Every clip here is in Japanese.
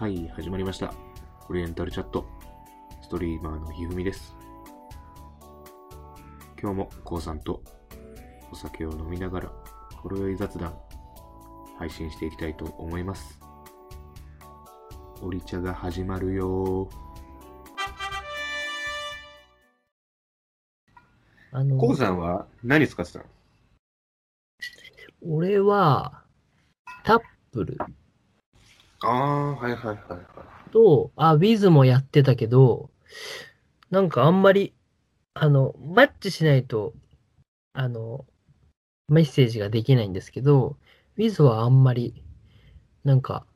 はい、始まりました。オリエンタルチャット。ストリーマーのひふみです。今日もこうさんとお酒を飲みながら、ほろ酔い雑談、配信していきたいと思います。オリ茶が始まるよあの、こうさんは何使ってたの？俺は、タップルああ、はいはいはいはい。と、あ、ウィズもやってたけど、なんかあんまり、あの、マッチしないと、あの、メッセージができないんですけど、ウィズはあんまり、なんか、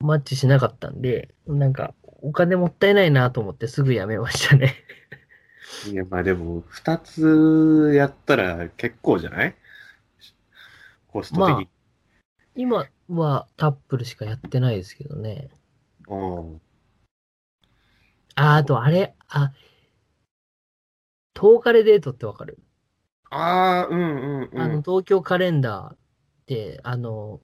マッチしなかったんで、なんか、お金もったいないなと思ってすぐやめましたね。いや、まあでも、二つやったら結構じゃない？コスト的に。今はタップルしかやってないですけどね。うんあ、あとあれ、あ、10日でデートってわかる？ああ、うんうんうん。あの、東京カレンダーって、あの、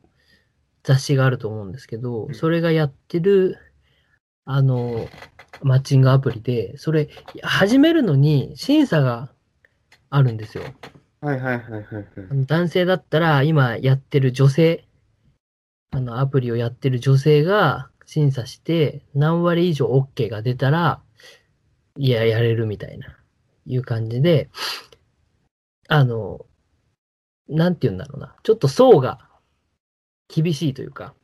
雑誌があると思うんですけど、うんそれがやってる、あの、マッチングアプリで、それ、始めるのに審査があるんですよ。はいはいはいはいはい。男性だったら、今やってる女性、あの、アプリをやってる女性が審査して、何割以上 OK が出たら、いや、やれるみたいな、いう感じで、あの、なんて言うんだろうな。ちょっと層が厳しいというか、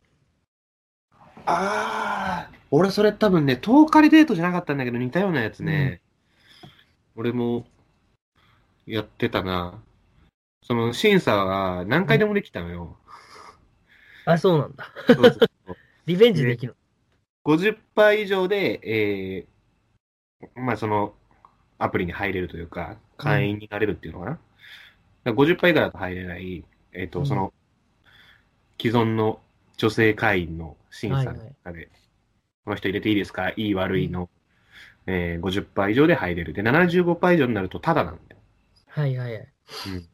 ああ、俺それ多分ね、10日でデートじゃなかったんだけど似たようなやつね。俺もやってたな。その審査は何回でもできたのよ。あ、そうなんだ。そうそうそう リベンジできる。50%以上で、えー、まあそのアプリに入れるというか、会員になれるっていうのかな？だから50%以下だと入れない、えっ、と、うんその、既存の女性会員の審査のはいはい中で、この人入れていいですか？いい悪いの、えー、50%以上で入れる。で、75%以上になるとタダなんだよ。はいはいはい。うん。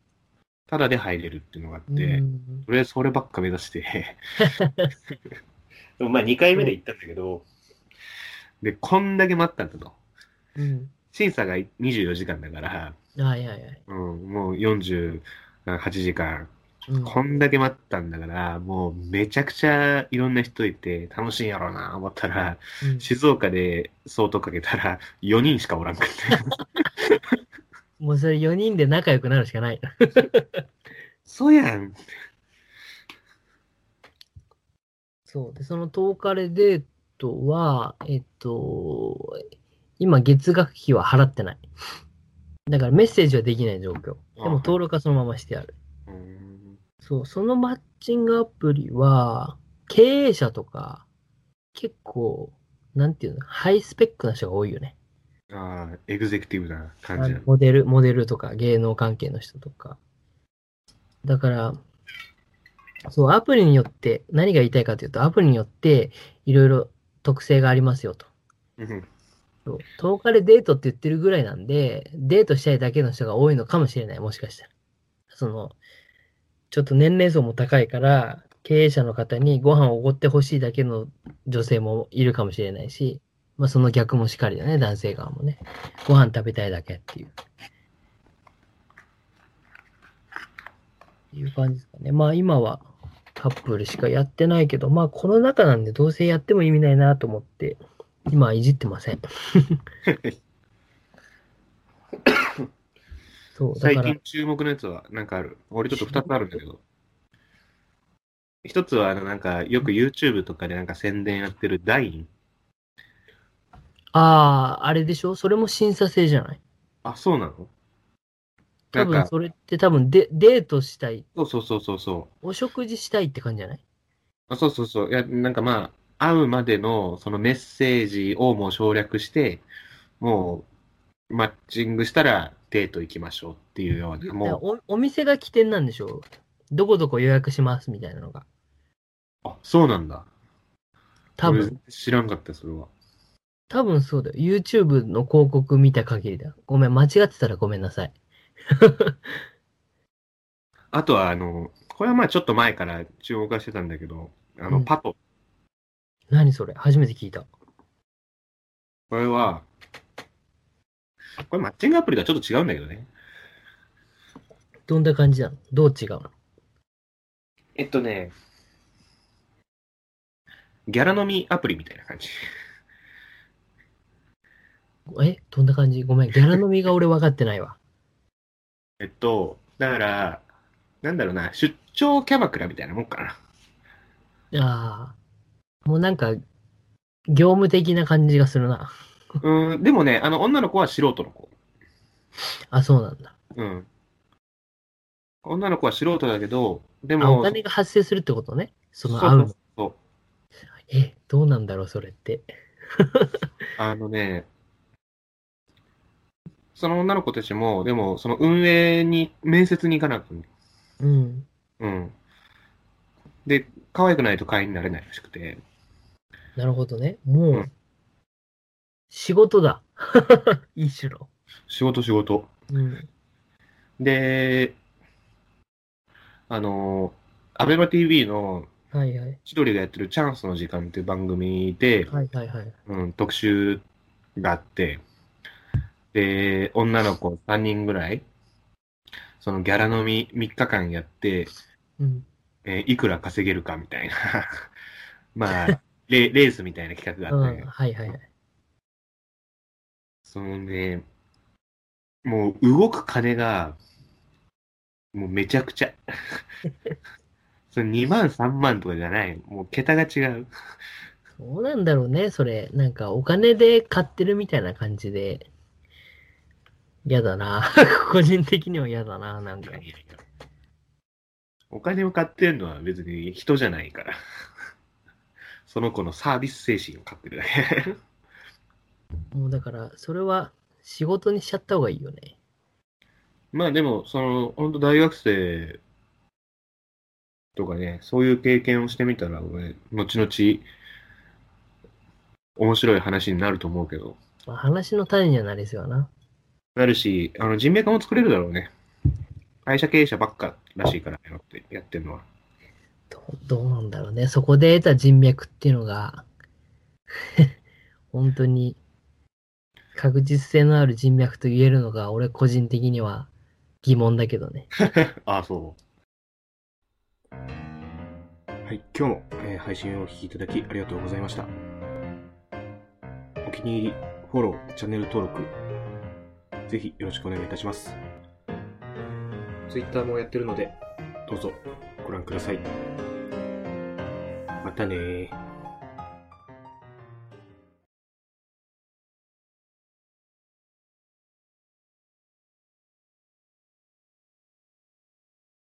タダで入れるっていうのがあって、うんとりあえずそればっか目指して、でもまあ2回目で行ったんだけど、で、こんだけ待ったんだと。うん。審査が24時間だから、はいはいはい。うん、もう48時間、うんこんだけ待ったんだから、もうめちゃくちゃいろんな人いて楽しいんやろうな思ったら、うん静岡で相当かけたら4人しかおらんかった。もうそれ4人で仲良くなるしかない。そうやん。そう。で、その10日でデートは、えっと、今月額費は払ってない。だからメッセージはできない状況。でも登録はそのまましてある。うんそう、そのマッチングアプリは、経営者とか、結構、なんていうの、ハイスペックな人が多いよね。ああ、エグゼクティブなあ感じモデル、モデルとか芸能関係の人とか。だから、そう、アプリによって、何が言いたいかというと、アプリによって、いろいろ特性がありますよと。うんそう10日でデートって言ってるぐらいなんで、デートしたいだけの人が多いのかもしれない、もしかしたら。その、ちょっと年齢層も高いから、経営者の方にご飯をおごってほしいだけの女性もいるかもしれないし、まあその逆もしかりだね、男性側もね。ご飯食べたいだけっていう。いう感じですかね。まあ今はカップルしかやってないけど、まあコロナ禍なんでどうせやっても意味ないなと思って、今はいじってません。そう、だ最近、注目のやつはなんかある？俺ちょっと2つあるんだけど。一つはあのなんかよく YouTube とかでなんか宣伝やってるダイン。ああ、あれでしょ？それも審査制じゃない？あ、そうなの？な多分それって多分デデートしたい、そうそうそうそうそう。お食事したいって感じじゃない？あそうそうそう。いや、なんかまあ、会うまでのそのメッセージをもう省略して、もう、マッチングしたらデート行きましょうっていうような、だからもおお店が起点なんでしょ？どこどこ予約しますみたいなのが。う、あ、そうなんだ。多分、俺知らんかった、それは。多分そうだよ。YouTube の広告見た限りだよ。ごめん、間違ってたらごめんなさい。あとは、あの、これはまあちょっと前から注目はしてたんだけど、あの、うんパト。何それ？初めて聞いた。これは、これマッチングアプリとはちょっと違うんだけどね。どんな感じなの？どう違うの？えっとね、ギャラ飲みアプリみたいな感じ。えどんな感じ？ごめん。ギャラ飲みが俺分かってないわ。えっと、だから、なんだろうな、出張キャバクラみたいなもんかな。ああ。もうなんか、業務的な感じがするな。うん、でもね、あの、女の子は素人の子。あ、そうなんだ。うん。女の子は素人だけど、であ、も、お金が発生するってことね？その会うの。そうえ、どうなんだろう、それって。あのね、その女の子たちも、でも、その運営に、面接に行かなくて、うん。うん。で、可愛くないと会員になれないらしくて、なるほどね。もう、うん仕事だ。一種の。仕事仕事。うん。で、あの、アベマ TV のはいはい。千鳥がやってるチャンスの時間っていう番組で、はいはいはい。うん、特集があって、で、女の子3人ぐらい、そのギャラ飲み3日間やって、うん。えーいくら稼げるかみたいな、まあ、レレースみたいな企画うん。があって、はいはいはい。そのね、もう動く金が、もうめちゃくちゃ。その2万3万とかじゃない。もう桁が違う。そうなんだろうね、それ。なんか、お金で買ってるみたいな感じで。嫌だな。個人的には嫌だな、なんか。お金を買ってるのは別に人じゃないから。その子のサービス精神を買ってるだけ。もうだから、それは仕事にしちゃった方がいいよね。まあでも、その、本当大学生とかね、そういう経験をしてみたら、俺、後々、面白い話になると思うけど、まあ、話の種にはなりそうやな。なるし、あの、人脈も作れるだろうね。会社経営者ばっからしいからやって、るのは。どうどうなんだろうね。そこで得た人脈っていうのが、本当に確実性のある人脈と言えるのが、俺個人的には疑問だけどね。あ あ、そう。はい、今日も、えー配信をお聞きいただきありがとうございました。お気に入り、フォロー、チャンネル登録、ぜひよろしくお願いいたします。Twitter もやってるので、どうぞご覧ください。またねー。